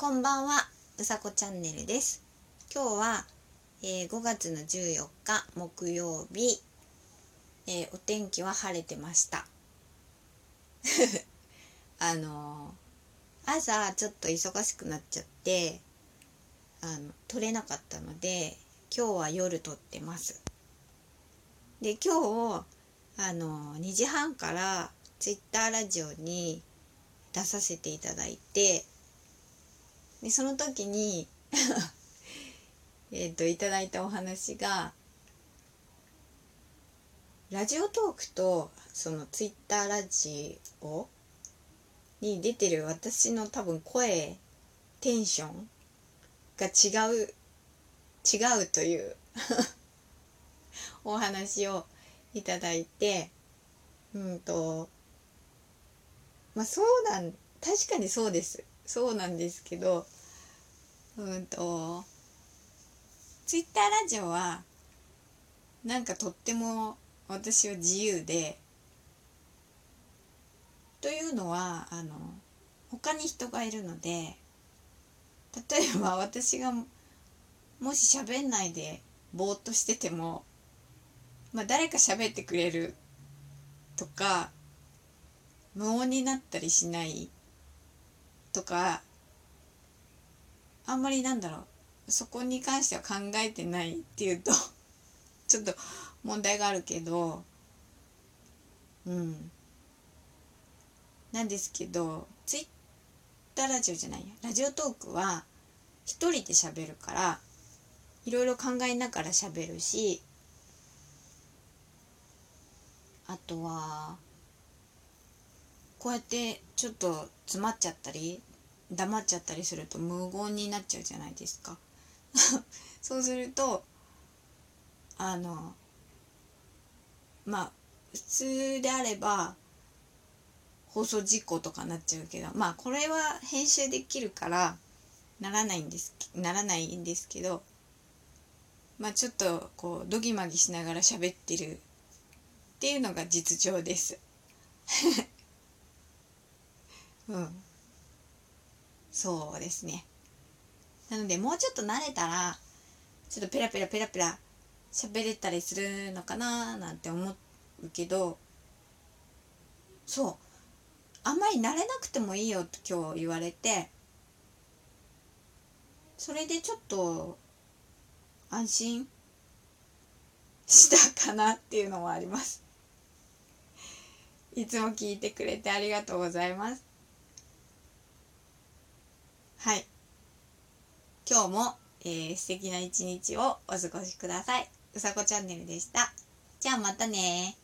こんばんは、うさこチャンネルです。今日は、えー5月の14日木曜日、えーお天気は晴れてました。あのー朝ちょっと忙しくなっちゃって、あの撮れなかったので、今日は夜撮ってます。で、今日あの2時半からツイッターラジオに出させていただいてでその時に えっといただいたお話がラジオトークとそのツイッターラジオに出てる私の多分声テンションが違う違うという お話をいただいてうんとまあそうなん確かにそうです。そうなんですけどうんとツイッターラジオはなんかとっても私は自由でというのはあの他に人がいるので例えば私がもし喋んないでぼーっとしててもまあ誰か喋ってくれるとか無音になったりしないとかあんまりなんだろう。そこに関しては考えてないっていうと ちょっと問題があるけどうん。なんですけどツイッターラジオじゃないや。ラジオトークは一人で喋るからいろいろ考えながら喋るしあとはこうやってちょっと詰まっちゃったり黙っちゃったりすると無言になっちゃうじゃないですか そうするとあのまあ普通であれば放送事故とかなっちゃうけどまあこれは編集できるからならないんですならないんですけどまあちょっとこうドギマギしながら喋ってるっていうのが実情です。うん。そうですね。なのでもうちょっと慣れたらちょっとペラペラペラペラ喋れたりするのかななんて思うけどそうあんまり慣れなくてもいいよって今日言われてそれでちょっと安心したかなっていうのもあります。いつも聞いてくれてありがとうございます。はい。今日も、えー素敵な一日をお過ごしください。うさこチャンネルでした。じゃあまたね